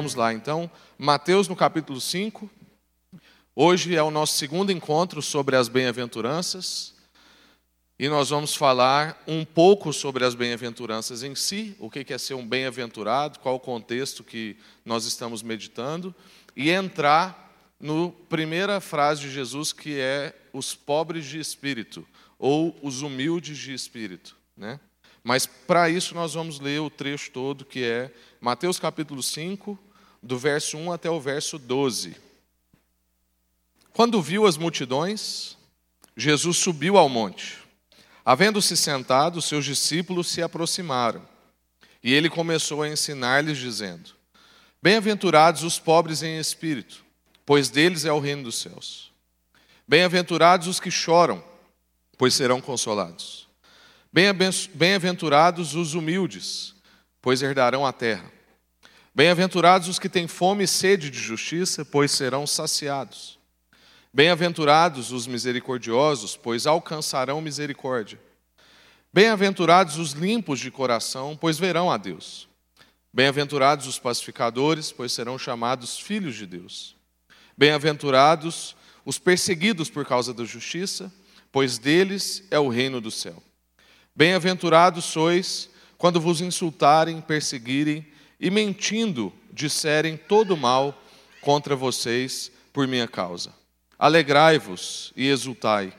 vamos lá então. Mateus no capítulo 5. Hoje é o nosso segundo encontro sobre as bem-aventuranças. E nós vamos falar um pouco sobre as bem-aventuranças em si, o que é ser um bem-aventurado, qual o contexto que nós estamos meditando, e entrar no primeira frase de Jesus, que é os pobres de espírito, ou os humildes de espírito. Né? Mas para isso nós vamos ler o trecho todo, que é Mateus capítulo 5, do verso 1 até o verso 12. Quando viu as multidões, Jesus subiu ao monte. Havendo-se sentado, seus discípulos se aproximaram. E ele começou a ensinar-lhes, dizendo: Bem-aventurados os pobres em espírito, pois deles é o reino dos céus. Bem-aventurados os que choram, pois serão consolados. Bem-aventurados os humildes, pois herdarão a terra. Bem-aventurados os que têm fome e sede de justiça, pois serão saciados. Bem-aventurados os misericordiosos, pois alcançarão misericórdia. Bem-aventurados os limpos de coração, pois verão a Deus. Bem-aventurados os pacificadores, pois serão chamados filhos de Deus. Bem-aventurados os perseguidos por causa da justiça, pois deles é o reino do céu. Bem-aventurados sois quando vos insultarem, perseguirem e mentindo disserem todo mal contra vocês por minha causa. Alegrai-vos e exultai,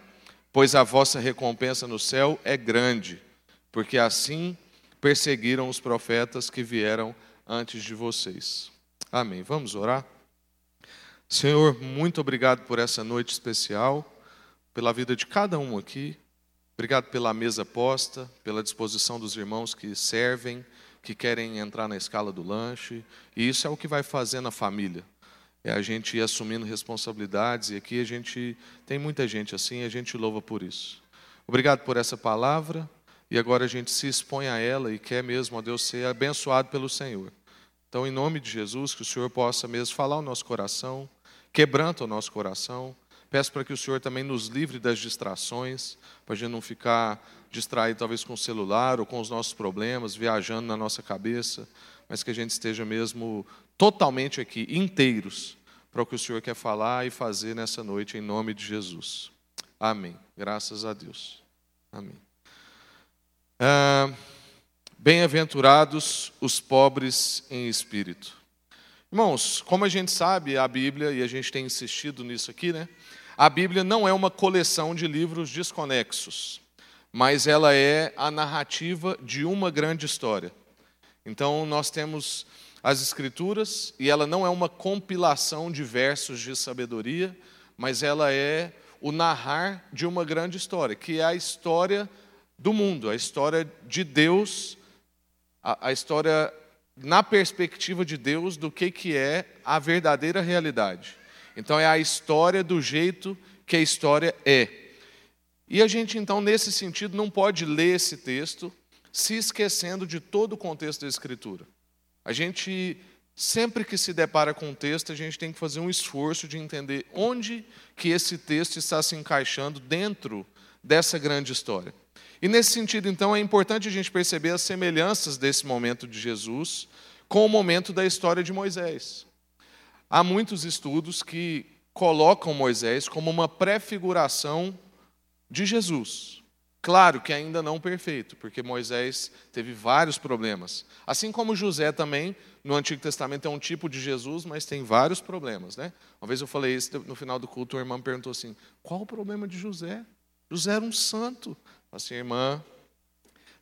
pois a vossa recompensa no céu é grande, porque assim perseguiram os profetas que vieram antes de vocês. Amém. Vamos orar? Senhor, muito obrigado por essa noite especial, pela vida de cada um aqui. Obrigado pela mesa posta, pela disposição dos irmãos que servem, que querem entrar na escala do lanche. E isso é o que vai fazer na família é a gente ir assumindo responsabilidades, e aqui a gente tem muita gente assim, e a gente louva por isso. Obrigado por essa palavra, e agora a gente se expõe a ela e quer mesmo, ó Deus, ser abençoado pelo Senhor. Então, em nome de Jesus, que o Senhor possa mesmo falar o nosso coração, quebranta o nosso coração. Peço para que o Senhor também nos livre das distrações, para a gente não ficar distraído talvez com o celular ou com os nossos problemas, viajando na nossa cabeça, mas que a gente esteja mesmo totalmente aqui, inteiros, para o que o Senhor quer falar e fazer nessa noite, em nome de Jesus. Amém. Graças a Deus. Amém. Ah, Bem-aventurados os pobres em espírito. Irmãos, como a gente sabe, a Bíblia, e a gente tem insistido nisso aqui, né? A Bíblia não é uma coleção de livros desconexos, mas ela é a narrativa de uma grande história. Então, nós temos as Escrituras, e ela não é uma compilação de versos de sabedoria, mas ela é o narrar de uma grande história, que é a história do mundo, a história de Deus, a, a história na perspectiva de Deus do que, que é a verdadeira realidade. Então, é a história do jeito que a história é. E a gente, então, nesse sentido, não pode ler esse texto se esquecendo de todo o contexto da Escritura. A gente, sempre que se depara com um texto, a gente tem que fazer um esforço de entender onde que esse texto está se encaixando dentro dessa grande história. E nesse sentido, então, é importante a gente perceber as semelhanças desse momento de Jesus com o momento da história de Moisés. Há muitos estudos que colocam Moisés como uma prefiguração de Jesus. Claro que ainda não perfeito, porque Moisés teve vários problemas. Assim como José também, no Antigo Testamento, é um tipo de Jesus, mas tem vários problemas. Né? Uma vez eu falei isso no final do culto, uma irmã me perguntou assim: qual o problema de José? José era um santo. Assim, irmã,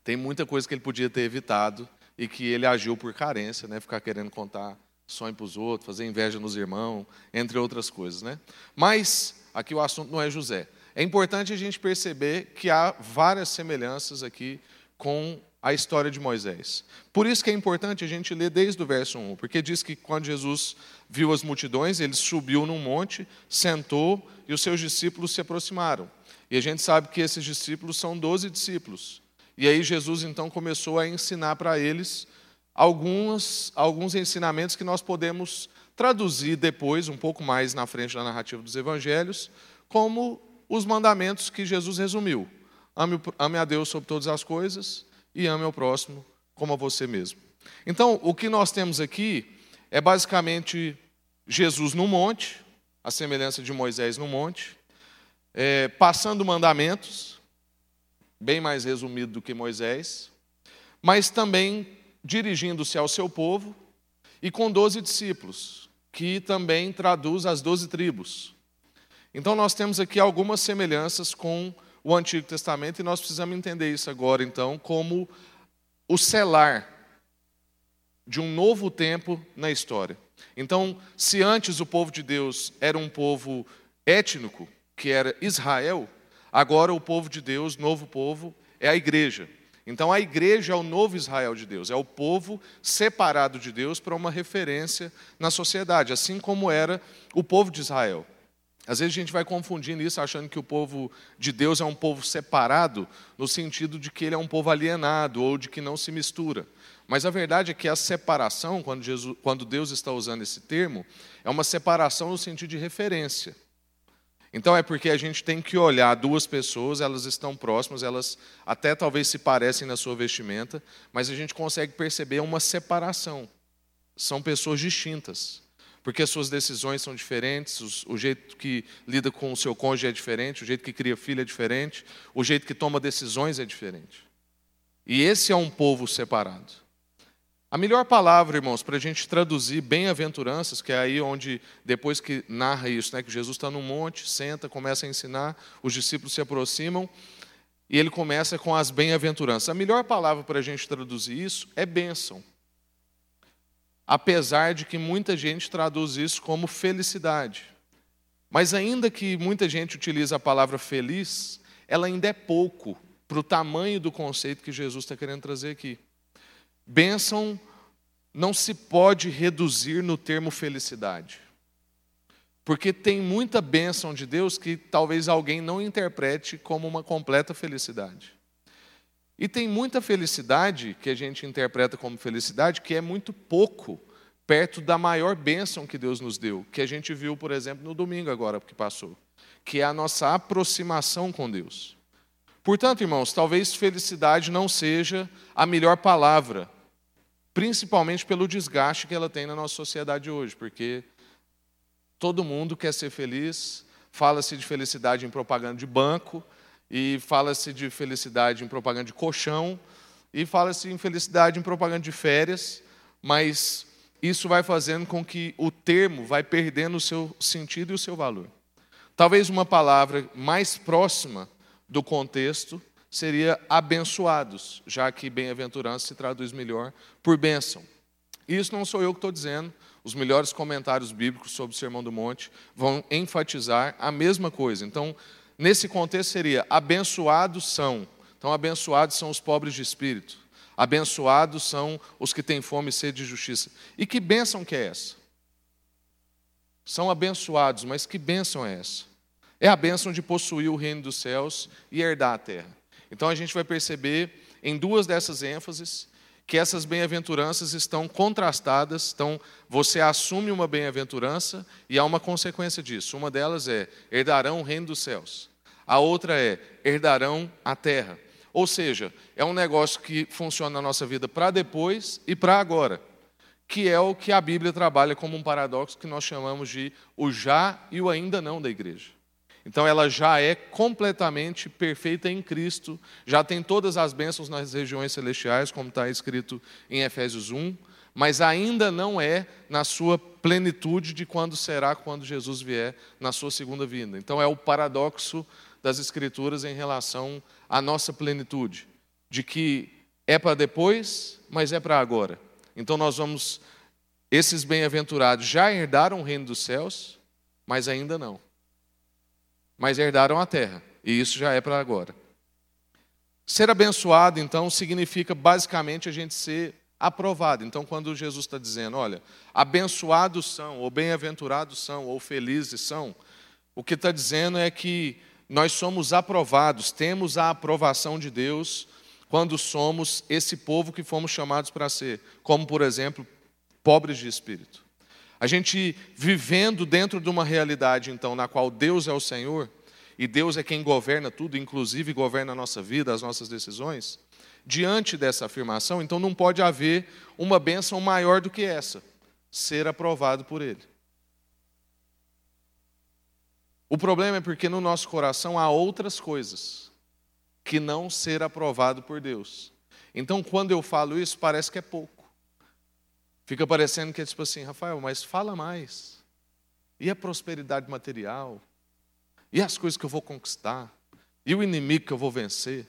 tem muita coisa que ele podia ter evitado e que ele agiu por carência, né? ficar querendo contar sonho para os outros, fazer inveja nos irmãos, entre outras coisas. Né? Mas aqui o assunto não é José. É importante a gente perceber que há várias semelhanças aqui com a história de Moisés. Por isso que é importante a gente ler desde o verso 1, porque diz que quando Jesus viu as multidões, ele subiu num monte, sentou e os seus discípulos se aproximaram. E a gente sabe que esses discípulos são doze discípulos. E aí Jesus então começou a ensinar para eles alguns, alguns ensinamentos que nós podemos traduzir depois, um pouco mais na frente da narrativa dos evangelhos, como os mandamentos que Jesus resumiu. Ame, ame a Deus sobre todas as coisas e ame ao próximo como a você mesmo. Então, o que nós temos aqui é basicamente Jesus no monte, a semelhança de Moisés no monte, é, passando mandamentos, bem mais resumido do que Moisés, mas também dirigindo-se ao seu povo e com doze discípulos, que também traduz as doze tribos. Então nós temos aqui algumas semelhanças com o Antigo Testamento e nós precisamos entender isso agora, então, como o selar de um novo tempo na história. Então, se antes o povo de Deus era um povo étnico, que era Israel, agora o povo de Deus, novo povo, é a igreja. Então a igreja é o novo Israel de Deus, é o povo separado de Deus para uma referência na sociedade, assim como era o povo de Israel. Às vezes a gente vai confundindo isso, achando que o povo de Deus é um povo separado, no sentido de que ele é um povo alienado ou de que não se mistura. Mas a verdade é que a separação, quando, Jesus, quando Deus está usando esse termo, é uma separação no sentido de referência. Então é porque a gente tem que olhar duas pessoas, elas estão próximas, elas até talvez se parecem na sua vestimenta, mas a gente consegue perceber uma separação. São pessoas distintas, porque as suas decisões são diferentes, o jeito que lida com o seu cônjuge é diferente, o jeito que cria filho é diferente, o jeito que toma decisões é diferente. E esse é um povo separado. A melhor palavra, irmãos, para a gente traduzir bem-aventuranças, que é aí onde, depois que narra isso, né, que Jesus está num monte, senta, começa a ensinar, os discípulos se aproximam, e ele começa com as bem-aventuranças. A melhor palavra para a gente traduzir isso é bênção. Apesar de que muita gente traduz isso como felicidade. Mas ainda que muita gente utilize a palavra feliz, ela ainda é pouco para o tamanho do conceito que Jesus está querendo trazer aqui. Bênção não se pode reduzir no termo felicidade. Porque tem muita bênção de Deus que talvez alguém não interprete como uma completa felicidade. E tem muita felicidade que a gente interpreta como felicidade que é muito pouco perto da maior bênção que Deus nos deu, que a gente viu, por exemplo, no domingo agora que passou, que é a nossa aproximação com Deus. Portanto, irmãos, talvez felicidade não seja a melhor palavra principalmente pelo desgaste que ela tem na nossa sociedade hoje, porque todo mundo quer ser feliz, fala-se de felicidade em propaganda de banco, e fala-se de felicidade em propaganda de colchão, e fala-se em felicidade em propaganda de férias, mas isso vai fazendo com que o termo vai perdendo o seu sentido e o seu valor. Talvez uma palavra mais próxima do contexto seria abençoados, já que bem-aventurança se traduz melhor por bênção. Isso não sou eu que estou dizendo, os melhores comentários bíblicos sobre o Sermão do Monte vão enfatizar a mesma coisa. Então, nesse contexto seria abençoados são. Então, abençoados são os pobres de espírito. Abençoados são os que têm fome e sede de justiça. E que bênção que é essa? São abençoados, mas que bênção é essa? É a bênção de possuir o reino dos céus e herdar a terra. Então a gente vai perceber em duas dessas ênfases que essas bem-aventuranças estão contrastadas, então você assume uma bem-aventurança e há uma consequência disso. Uma delas é herdarão o reino dos céus. A outra é herdarão a terra. Ou seja, é um negócio que funciona na nossa vida para depois e para agora, que é o que a Bíblia trabalha como um paradoxo que nós chamamos de o já e o ainda não da igreja. Então ela já é completamente perfeita em Cristo, já tem todas as bênçãos nas regiões celestiais, como está escrito em Efésios 1, mas ainda não é na sua plenitude de quando será quando Jesus vier na sua segunda vinda. Então é o paradoxo das Escrituras em relação à nossa plenitude, de que é para depois, mas é para agora. Então nós vamos, esses bem-aventurados já herdaram o reino dos céus, mas ainda não mas herdaram a terra, e isso já é para agora. Ser abençoado, então, significa basicamente a gente ser aprovado. Então, quando Jesus está dizendo, olha, abençoados são, ou bem-aventurados são, ou felizes são, o que está dizendo é que nós somos aprovados, temos a aprovação de Deus quando somos esse povo que fomos chamados para ser, como, por exemplo, pobres de espírito. A gente vivendo dentro de uma realidade, então, na qual Deus é o Senhor, e Deus é quem governa tudo, inclusive governa a nossa vida, as nossas decisões, diante dessa afirmação, então não pode haver uma bênção maior do que essa. ser aprovado por Ele. O problema é porque no nosso coração há outras coisas que não ser aprovado por Deus. Então, quando eu falo isso, parece que é pouco. Fica parecendo que é tipo assim, Rafael, mas fala mais. E a prosperidade material? E as coisas que eu vou conquistar? E o inimigo que eu vou vencer?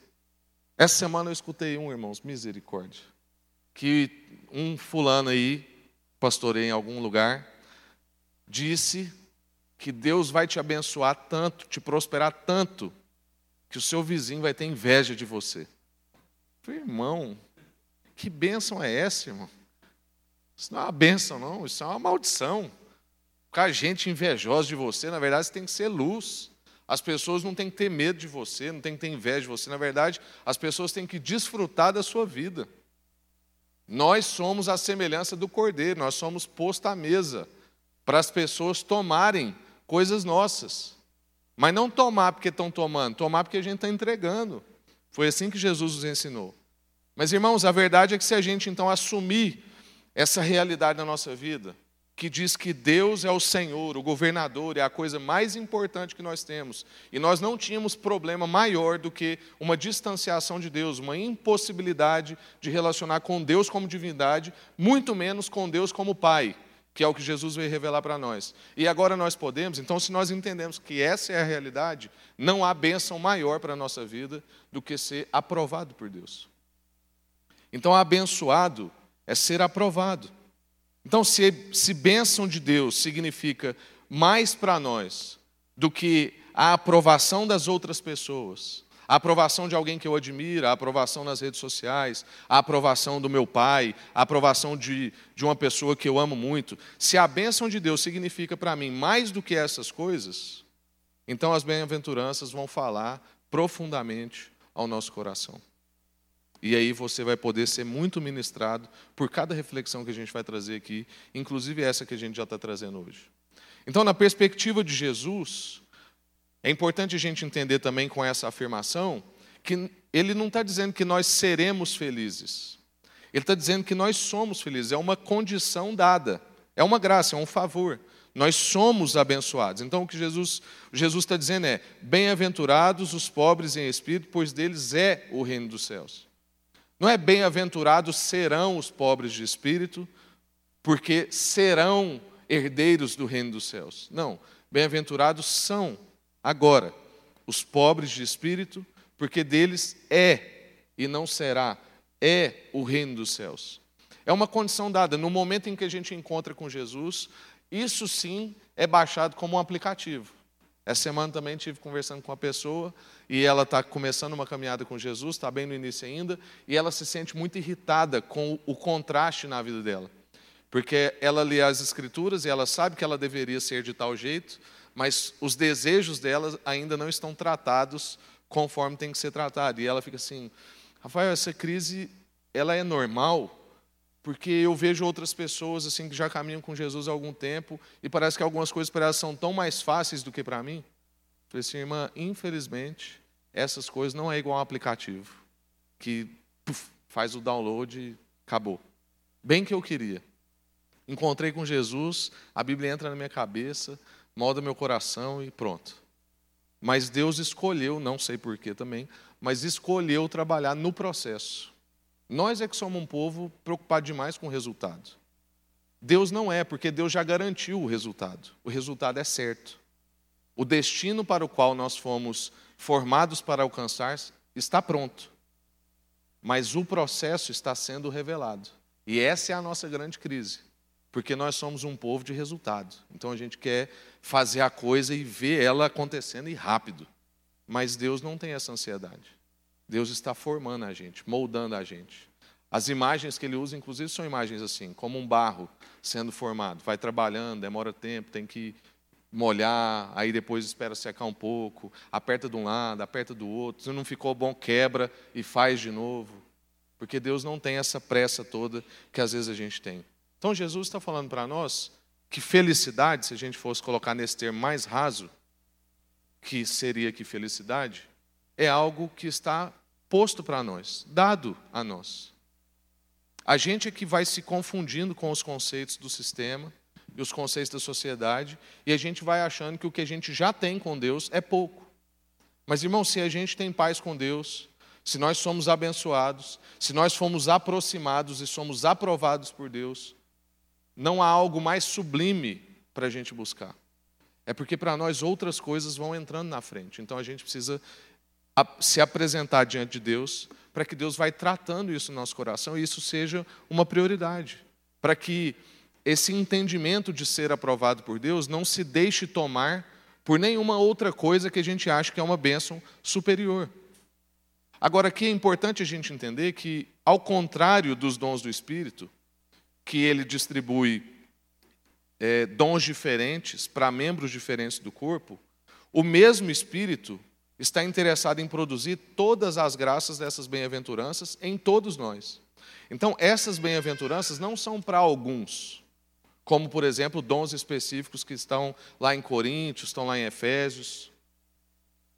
Essa semana eu escutei um, irmãos, misericórdia, que um fulano aí, pastorei em algum lugar, disse que Deus vai te abençoar tanto, te prosperar tanto, que o seu vizinho vai ter inveja de você. irmão, que bênção é essa, irmão? Isso não é uma bênção, não, isso é uma maldição. Ficar gente invejosa de você, na verdade, você tem que ser luz. As pessoas não têm que ter medo de você, não têm que ter inveja de você. Na verdade, as pessoas têm que desfrutar da sua vida. Nós somos a semelhança do cordeiro, nós somos posto à mesa para as pessoas tomarem coisas nossas. Mas não tomar porque estão tomando, tomar porque a gente está entregando. Foi assim que Jesus nos ensinou. Mas, irmãos, a verdade é que se a gente então assumir essa realidade na nossa vida, que diz que Deus é o Senhor, o governador, é a coisa mais importante que nós temos, e nós não tínhamos problema maior do que uma distanciação de Deus, uma impossibilidade de relacionar com Deus como divindade, muito menos com Deus como Pai que é o que Jesus veio revelar para nós. E agora nós podemos, então, se nós entendemos que essa é a realidade, não há bênção maior para a nossa vida do que ser aprovado por Deus. Então, abençoado é ser aprovado. Então, se, se bênção de Deus significa mais para nós do que a aprovação das outras pessoas, a aprovação de alguém que eu admiro, a aprovação nas redes sociais, a aprovação do meu pai, a aprovação de, de uma pessoa que eu amo muito. Se a bênção de Deus significa para mim mais do que essas coisas, então as bem-aventuranças vão falar profundamente ao nosso coração. E aí você vai poder ser muito ministrado por cada reflexão que a gente vai trazer aqui, inclusive essa que a gente já está trazendo hoje. Então, na perspectiva de Jesus, é importante a gente entender também com essa afirmação que ele não está dizendo que nós seremos felizes. Ele está dizendo que nós somos felizes. É uma condição dada. É uma graça, é um favor. Nós somos abençoados. Então o que Jesus Jesus está dizendo é: bem-aventurados os pobres em espírito, pois deles é o reino dos céus. Não é bem-aventurados serão os pobres de espírito, porque serão herdeiros do reino dos céus. Não, bem-aventurados são Agora, os pobres de espírito, porque deles é e não será, é o reino dos céus. É uma condição dada. No momento em que a gente encontra com Jesus, isso sim é baixado como um aplicativo. Essa semana também estive conversando com uma pessoa e ela está começando uma caminhada com Jesus, está bem no início ainda, e ela se sente muito irritada com o contraste na vida dela. Porque ela lê as Escrituras e ela sabe que ela deveria ser de tal jeito, mas os desejos dela ainda não estão tratados conforme tem que ser tratado. E ela fica assim, Rafael, essa crise ela é normal, porque eu vejo outras pessoas assim que já caminham com Jesus há algum tempo e parece que algumas coisas para elas são tão mais fáceis do que para mim. Eu falei assim, irmã, infelizmente, essas coisas não é igual a um aplicativo que puf, faz o download e acabou. Bem que eu queria. Encontrei com Jesus, a Bíblia entra na minha cabeça, molda meu coração e pronto. Mas Deus escolheu, não sei porquê também, mas escolheu trabalhar no processo. Nós é que somos um povo preocupado demais com o resultado. Deus não é, porque Deus já garantiu o resultado. O resultado é certo. O destino para o qual nós fomos formados para alcançar está pronto. Mas o processo está sendo revelado. E essa é a nossa grande crise. Porque nós somos um povo de resultado. Então a gente quer fazer a coisa e ver ela acontecendo e rápido. Mas Deus não tem essa ansiedade. Deus está formando a gente, moldando a gente. As imagens que ele usa, inclusive, são imagens assim, como um barro sendo formado. Vai trabalhando, demora tempo, tem que molhar, aí depois espera secar um pouco, aperta de um lado, aperta do outro. Se não ficou bom, quebra e faz de novo. Porque Deus não tem essa pressa toda que às vezes a gente tem. Então Jesus está falando para nós que felicidade, se a gente fosse colocar nesse termo mais raso, que seria que felicidade, é algo que está posto para nós, dado a nós. A gente é que vai se confundindo com os conceitos do sistema e os conceitos da sociedade, e a gente vai achando que o que a gente já tem com Deus é pouco. Mas, irmão, se a gente tem paz com Deus, se nós somos abençoados, se nós fomos aproximados e somos aprovados por Deus, não há algo mais sublime para a gente buscar. É porque para nós outras coisas vão entrando na frente. Então a gente precisa se apresentar diante de Deus para que Deus vai tratando isso no nosso coração e isso seja uma prioridade, para que esse entendimento de ser aprovado por Deus não se deixe tomar por nenhuma outra coisa que a gente acha que é uma bênção superior. Agora, aqui é importante a gente entender que, ao contrário dos dons do Espírito, que ele distribui é, dons diferentes para membros diferentes do corpo, o mesmo Espírito está interessado em produzir todas as graças dessas bem-aventuranças em todos nós. Então, essas bem-aventuranças não são para alguns, como, por exemplo, dons específicos que estão lá em Coríntios, estão lá em Efésios.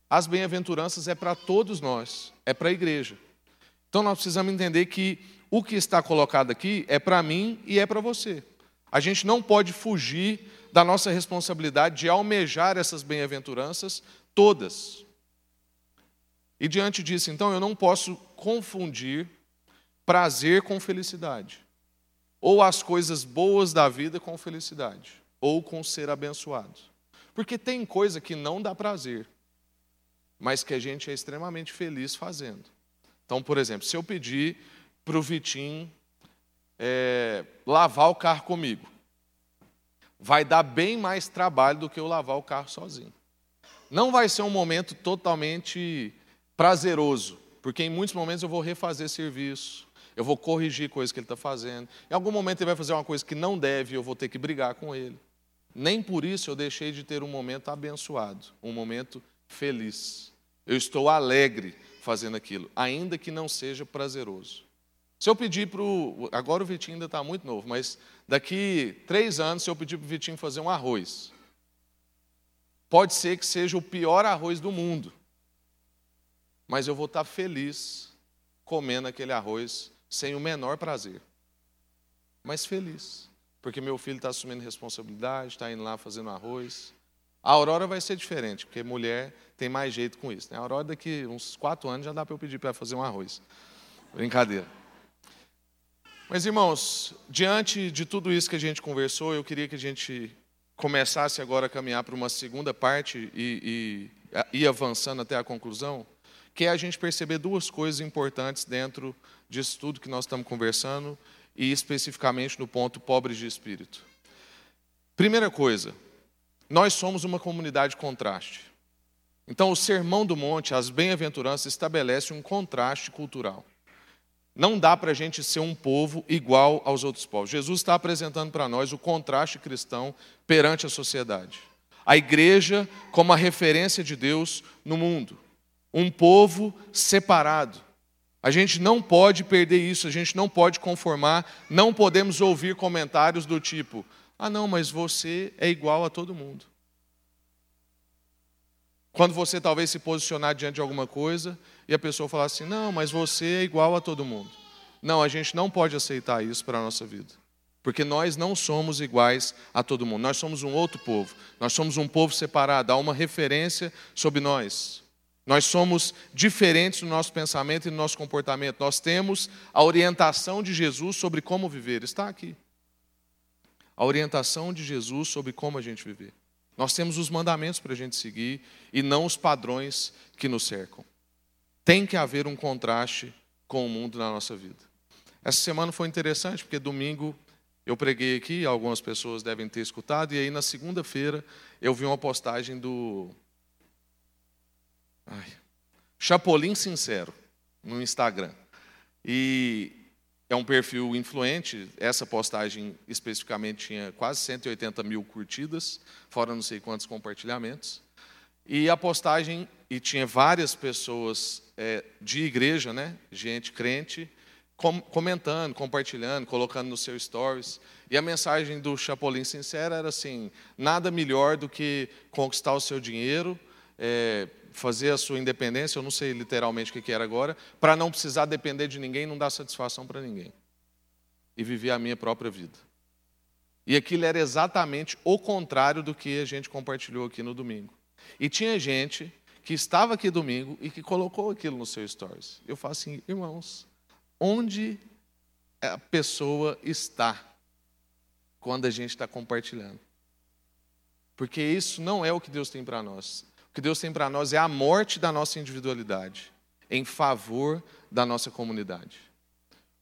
As bem-aventuranças é para todos nós, é para a igreja. Então, nós precisamos entender que o que está colocado aqui é para mim e é para você. A gente não pode fugir da nossa responsabilidade de almejar essas bem-aventuranças todas. E diante disso, então, eu não posso confundir prazer com felicidade, ou as coisas boas da vida com felicidade, ou com ser abençoado. Porque tem coisa que não dá prazer, mas que a gente é extremamente feliz fazendo. Então, por exemplo, se eu pedir para o Vitinho é, lavar o carro comigo, vai dar bem mais trabalho do que eu lavar o carro sozinho. Não vai ser um momento totalmente prazeroso, porque em muitos momentos eu vou refazer serviço, eu vou corrigir coisas que ele está fazendo. Em algum momento ele vai fazer uma coisa que não deve, eu vou ter que brigar com ele. Nem por isso eu deixei de ter um momento abençoado, um momento feliz. Eu estou alegre fazendo aquilo, ainda que não seja prazeroso. Se eu pedir para o. Agora o Vitinho ainda está muito novo, mas daqui três anos, se eu pedir para o Vitinho fazer um arroz, pode ser que seja o pior arroz do mundo mas eu vou estar feliz comendo aquele arroz sem o menor prazer. Mas feliz, porque meu filho está assumindo responsabilidade, está indo lá fazendo arroz. A Aurora vai ser diferente, porque mulher tem mais jeito com isso. Né? A Aurora, daqui uns quatro anos, já dá para eu pedir para fazer um arroz. Brincadeira. Mas, irmãos, diante de tudo isso que a gente conversou, eu queria que a gente começasse agora a caminhar para uma segunda parte e, e ir avançando até a conclusão que é a gente perceber duas coisas importantes dentro disso tudo que nós estamos conversando e especificamente no ponto pobres de espírito. Primeira coisa, nós somos uma comunidade contraste. Então, o Sermão do Monte, as bem-aventuranças, estabelece um contraste cultural. Não dá para a gente ser um povo igual aos outros povos. Jesus está apresentando para nós o contraste cristão perante a sociedade. A igreja como a referência de Deus no mundo um povo separado. A gente não pode perder isso, a gente não pode conformar, não podemos ouvir comentários do tipo: ah, não, mas você é igual a todo mundo. Quando você talvez se posicionar diante de alguma coisa e a pessoa falar assim: não, mas você é igual a todo mundo. Não, a gente não pode aceitar isso para a nossa vida. Porque nós não somos iguais a todo mundo. Nós somos um outro povo. Nós somos um povo separado. Há uma referência sobre nós. Nós somos diferentes no nosso pensamento e no nosso comportamento. Nós temos a orientação de Jesus sobre como viver. Está aqui. A orientação de Jesus sobre como a gente viver. Nós temos os mandamentos para a gente seguir e não os padrões que nos cercam. Tem que haver um contraste com o mundo na nossa vida. Essa semana foi interessante porque domingo eu preguei aqui, algumas pessoas devem ter escutado, e aí na segunda-feira eu vi uma postagem do Ai. Chapolin Sincero, no Instagram. E é um perfil influente. Essa postagem especificamente tinha quase 180 mil curtidas, fora não sei quantos compartilhamentos. E a postagem, e tinha várias pessoas é, de igreja, né, gente crente, com, comentando, compartilhando, colocando no seu stories. E a mensagem do Chapolin Sincero era assim: nada melhor do que conquistar o seu dinheiro, é, fazer a sua independência, eu não sei literalmente o que era agora, para não precisar depender de ninguém, não dar satisfação para ninguém. e viver a minha própria vida. E aquilo era exatamente o contrário do que a gente compartilhou aqui no domingo. E tinha gente que estava aqui domingo e que colocou aquilo no seu stories. Eu falo assim, irmãos, onde a pessoa está quando a gente está compartilhando? Porque isso não é o que Deus tem para nós. O que Deus tem para nós é a morte da nossa individualidade em favor da nossa comunidade.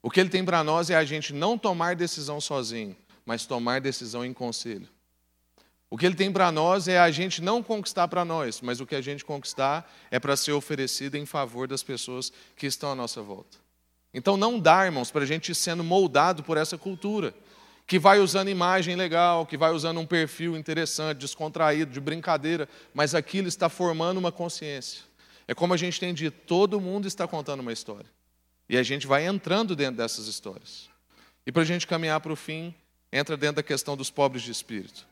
O que Ele tem para nós é a gente não tomar decisão sozinho, mas tomar decisão em conselho. O que Ele tem para nós é a gente não conquistar para nós, mas o que a gente conquistar é para ser oferecido em favor das pessoas que estão à nossa volta. Então não dá, irmãos, para a gente ir sendo moldado por essa cultura que vai usando imagem legal, que vai usando um perfil interessante, descontraído, de brincadeira, mas aquilo está formando uma consciência. É como a gente tem dito, todo mundo está contando uma história. E a gente vai entrando dentro dessas histórias. E para a gente caminhar para o fim, entra dentro da questão dos pobres de espírito.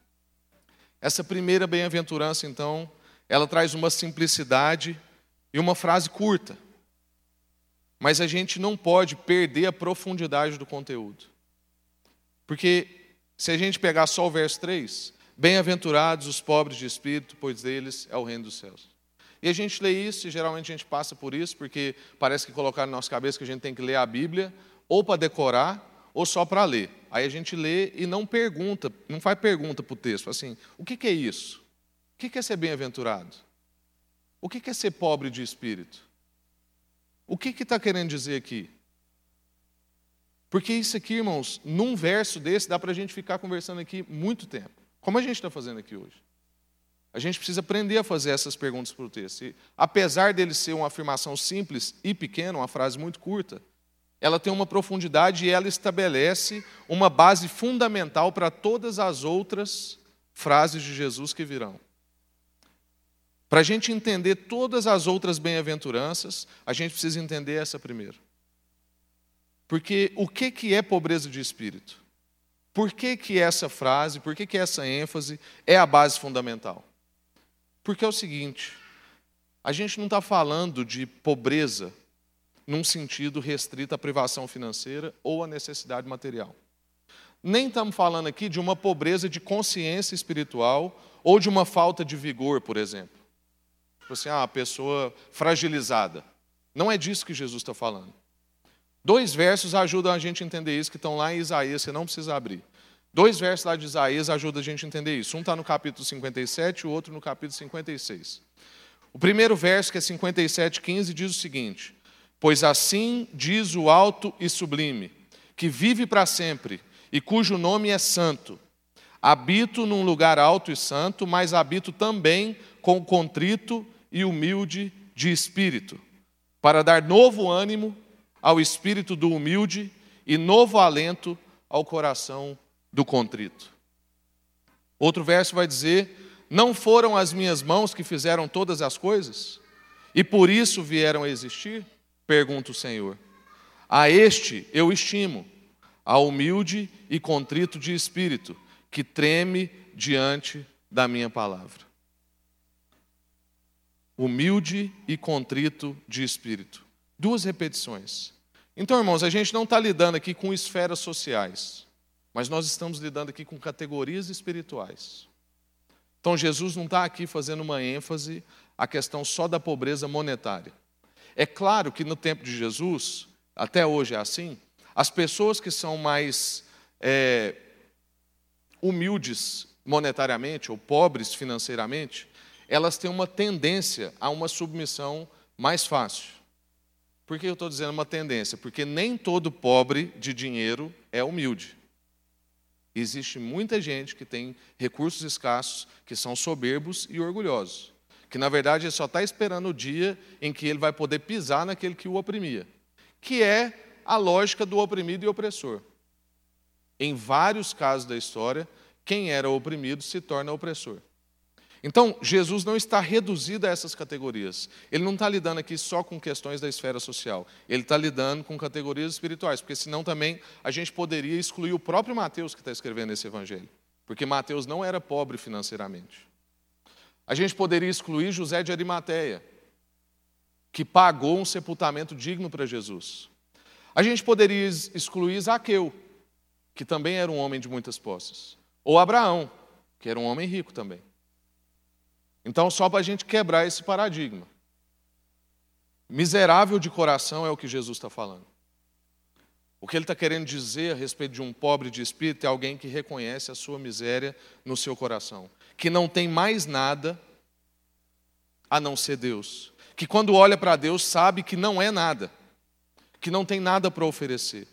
Essa primeira bem-aventurança, então, ela traz uma simplicidade e uma frase curta. Mas a gente não pode perder a profundidade do conteúdo. Porque se a gente pegar só o verso 3, bem-aventurados os pobres de espírito, pois deles é o reino dos céus. E a gente lê isso e geralmente a gente passa por isso, porque parece que colocaram na nossa cabeça que a gente tem que ler a Bíblia ou para decorar ou só para ler. Aí a gente lê e não pergunta, não faz pergunta para o texto, assim, o que, que é isso? O que, que é ser bem-aventurado? O que, que é ser pobre de espírito? O que está querendo dizer aqui? Porque isso aqui, irmãos, num verso desse, dá para a gente ficar conversando aqui muito tempo. Como a gente está fazendo aqui hoje. A gente precisa aprender a fazer essas perguntas para o texto. E, apesar dele ser uma afirmação simples e pequena, uma frase muito curta, ela tem uma profundidade e ela estabelece uma base fundamental para todas as outras frases de Jesus que virão. Para a gente entender todas as outras bem-aventuranças, a gente precisa entender essa primeiro. Porque o que, que é pobreza de espírito? Por que, que essa frase, por que, que essa ênfase é a base fundamental? Porque é o seguinte: a gente não está falando de pobreza num sentido restrito à privação financeira ou à necessidade material. Nem estamos falando aqui de uma pobreza de consciência espiritual ou de uma falta de vigor, por exemplo. Tipo assim, ah, a pessoa fragilizada. Não é disso que Jesus está falando. Dois versos ajudam a gente a entender isso, que estão lá em Isaías, você não precisa abrir. Dois versos lá de Isaías ajudam a gente a entender isso. Um está no capítulo 57, o outro no capítulo 56. O primeiro verso, que é 57, 15, diz o seguinte: Pois assim diz o alto e sublime, que vive para sempre e cujo nome é santo. Habito num lugar alto e santo, mas habito também com contrito e humilde de espírito, para dar novo ânimo ao espírito do humilde e novo alento ao coração do contrito. Outro verso vai dizer: Não foram as minhas mãos que fizeram todas as coisas? E por isso vieram a existir? Pergunta o Senhor. A este eu estimo, a humilde e contrito de espírito, que treme diante da minha palavra. Humilde e contrito de espírito. Duas repetições. Então, irmãos, a gente não está lidando aqui com esferas sociais, mas nós estamos lidando aqui com categorias espirituais. Então, Jesus não está aqui fazendo uma ênfase à questão só da pobreza monetária. É claro que no tempo de Jesus, até hoje é assim, as pessoas que são mais é, humildes monetariamente ou pobres financeiramente, elas têm uma tendência a uma submissão mais fácil. Por que eu estou dizendo uma tendência? Porque nem todo pobre de dinheiro é humilde. Existe muita gente que tem recursos escassos, que são soberbos e orgulhosos. Que na verdade ele só está esperando o dia em que ele vai poder pisar naquele que o oprimia. Que é a lógica do oprimido e opressor. Em vários casos da história, quem era oprimido se torna opressor. Então, Jesus não está reduzido a essas categorias. Ele não está lidando aqui só com questões da esfera social. Ele está lidando com categorias espirituais, porque senão também a gente poderia excluir o próprio Mateus que está escrevendo esse evangelho. Porque Mateus não era pobre financeiramente. A gente poderia excluir José de Arimateia, que pagou um sepultamento digno para Jesus. A gente poderia excluir Zaqueu, que também era um homem de muitas posses. Ou Abraão, que era um homem rico também. Então, só para a gente quebrar esse paradigma. Miserável de coração é o que Jesus está falando. O que ele está querendo dizer a respeito de um pobre de espírito é alguém que reconhece a sua miséria no seu coração, que não tem mais nada a não ser Deus, que quando olha para Deus sabe que não é nada, que não tem nada para oferecer,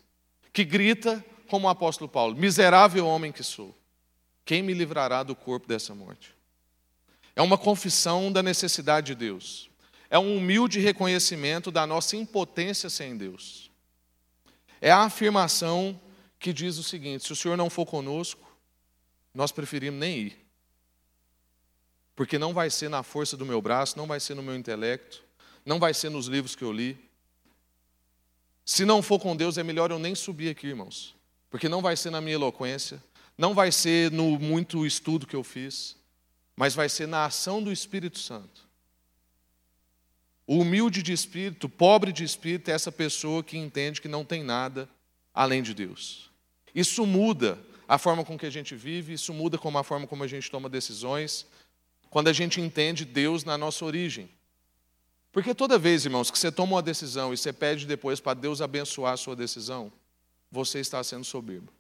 que grita como o apóstolo Paulo: Miserável homem que sou, quem me livrará do corpo dessa morte? É uma confissão da necessidade de Deus, é um humilde reconhecimento da nossa impotência sem Deus. É a afirmação que diz o seguinte: se o Senhor não for conosco, nós preferimos nem ir. Porque não vai ser na força do meu braço, não vai ser no meu intelecto, não vai ser nos livros que eu li. Se não for com Deus, é melhor eu nem subir aqui, irmãos. Porque não vai ser na minha eloquência, não vai ser no muito estudo que eu fiz, mas vai ser na ação do Espírito Santo. O humilde de espírito, pobre de espírito, é essa pessoa que entende que não tem nada além de Deus. Isso muda a forma com que a gente vive, isso muda como a forma como a gente toma decisões, quando a gente entende Deus na nossa origem. Porque toda vez, irmãos, que você toma uma decisão e você pede depois para Deus abençoar a sua decisão, você está sendo soberbo.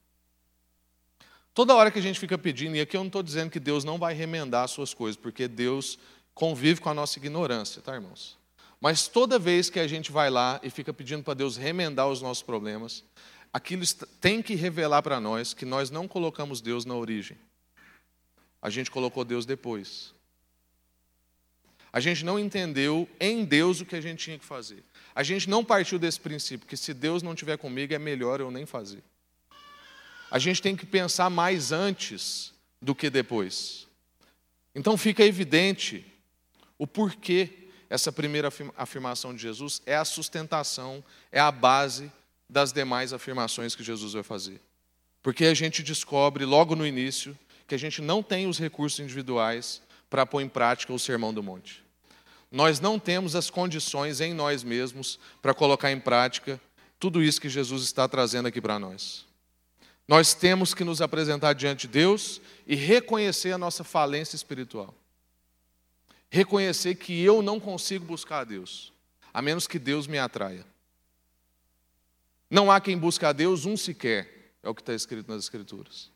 Toda hora que a gente fica pedindo, e aqui eu não estou dizendo que Deus não vai remendar as suas coisas, porque Deus convive com a nossa ignorância, tá, irmãos? Mas toda vez que a gente vai lá e fica pedindo para Deus remendar os nossos problemas, aquilo tem que revelar para nós que nós não colocamos Deus na origem. A gente colocou Deus depois. A gente não entendeu em Deus o que a gente tinha que fazer. A gente não partiu desse princípio que se Deus não estiver comigo é melhor eu nem fazer. A gente tem que pensar mais antes do que depois. Então fica evidente o porquê essa primeira afirmação de Jesus é a sustentação, é a base das demais afirmações que Jesus vai fazer. Porque a gente descobre logo no início que a gente não tem os recursos individuais para pôr em prática o Sermão do Monte nós não temos as condições em nós mesmos para colocar em prática tudo isso que Jesus está trazendo aqui para nós. Nós temos que nos apresentar diante de Deus e reconhecer a nossa falência espiritual. Reconhecer que eu não consigo buscar a Deus, a menos que Deus me atraia. Não há quem busque a Deus um sequer, é o que está escrito nas Escrituras.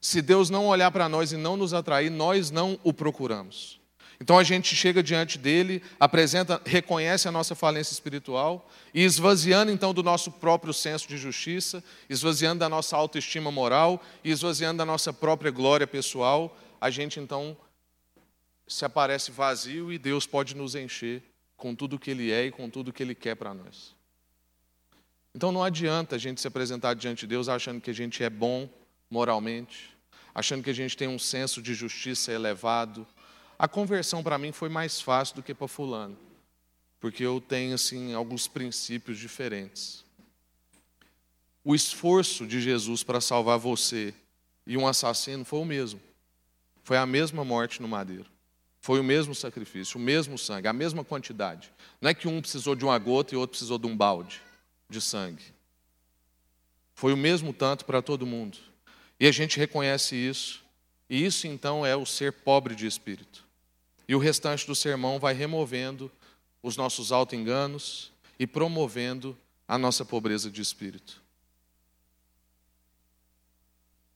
Se Deus não olhar para nós e não nos atrair, nós não o procuramos. Então a gente chega diante dele, apresenta, reconhece a nossa falência espiritual e esvaziando então do nosso próprio senso de justiça, esvaziando da nossa autoestima moral e esvaziando da nossa própria glória pessoal, a gente então se aparece vazio e Deus pode nos encher com tudo que ele é e com tudo que ele quer para nós. Então não adianta a gente se apresentar diante de Deus achando que a gente é bom moralmente, achando que a gente tem um senso de justiça elevado, a conversão para mim foi mais fácil do que para fulano, porque eu tenho assim alguns princípios diferentes. O esforço de Jesus para salvar você e um assassino foi o mesmo. Foi a mesma morte no madeiro. Foi o mesmo sacrifício, o mesmo sangue, a mesma quantidade. Não é que um precisou de uma gota e outro precisou de um balde de sangue. Foi o mesmo tanto para todo mundo. E a gente reconhece isso. E isso então é o ser pobre de espírito. E o restante do sermão vai removendo os nossos auto-enganos e promovendo a nossa pobreza de espírito.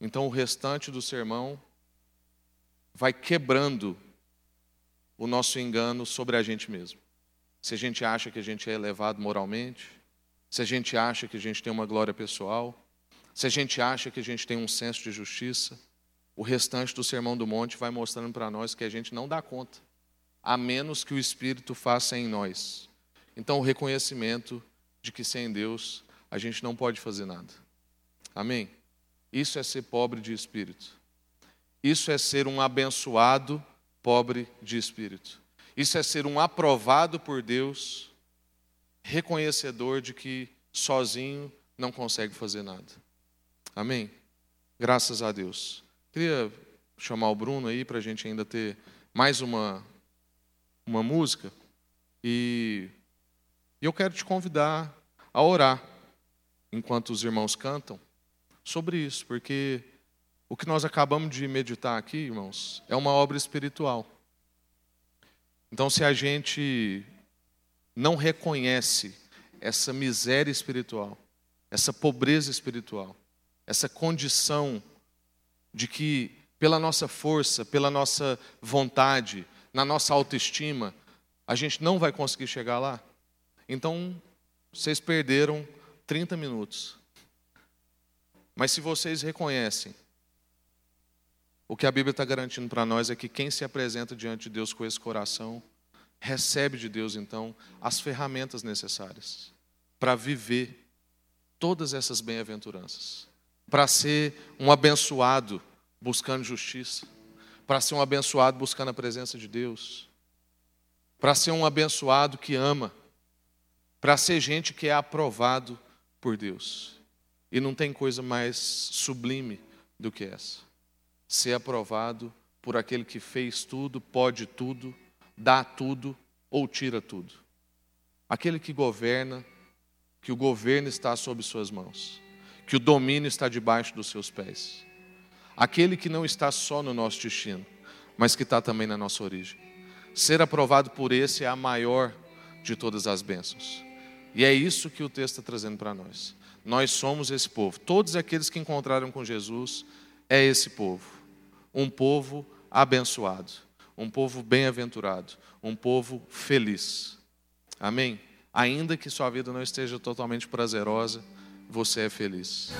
Então, o restante do sermão vai quebrando o nosso engano sobre a gente mesmo. Se a gente acha que a gente é elevado moralmente, se a gente acha que a gente tem uma glória pessoal, se a gente acha que a gente tem um senso de justiça, o restante do Sermão do Monte vai mostrando para nós que a gente não dá conta, a menos que o Espírito faça em nós. Então, o reconhecimento de que sem Deus a gente não pode fazer nada. Amém? Isso é ser pobre de espírito. Isso é ser um abençoado pobre de espírito. Isso é ser um aprovado por Deus, reconhecedor de que sozinho não consegue fazer nada. Amém? Graças a Deus. Queria chamar o Bruno aí para a gente ainda ter mais uma, uma música. E eu quero te convidar a orar enquanto os irmãos cantam sobre isso, porque o que nós acabamos de meditar aqui, irmãos, é uma obra espiritual. Então, se a gente não reconhece essa miséria espiritual, essa pobreza espiritual, essa condição de que, pela nossa força, pela nossa vontade, na nossa autoestima, a gente não vai conseguir chegar lá, então vocês perderam 30 minutos. Mas se vocês reconhecem, o que a Bíblia está garantindo para nós é que quem se apresenta diante de Deus com esse coração, recebe de Deus, então, as ferramentas necessárias para viver todas essas bem-aventuranças, para ser um abençoado buscando justiça, para ser um abençoado buscando a presença de Deus, para ser um abençoado que ama, para ser gente que é aprovado por Deus. E não tem coisa mais sublime do que essa. Ser aprovado por aquele que fez tudo, pode tudo, dá tudo ou tira tudo. Aquele que governa, que o governo está sob suas mãos, que o domínio está debaixo dos seus pés. Aquele que não está só no nosso destino, mas que está também na nossa origem. Ser aprovado por esse é a maior de todas as bênçãos. E é isso que o texto está trazendo para nós. Nós somos esse povo. Todos aqueles que encontraram com Jesus é esse povo. Um povo abençoado, um povo bem-aventurado, um povo feliz. Amém? Ainda que sua vida não esteja totalmente prazerosa, você é feliz.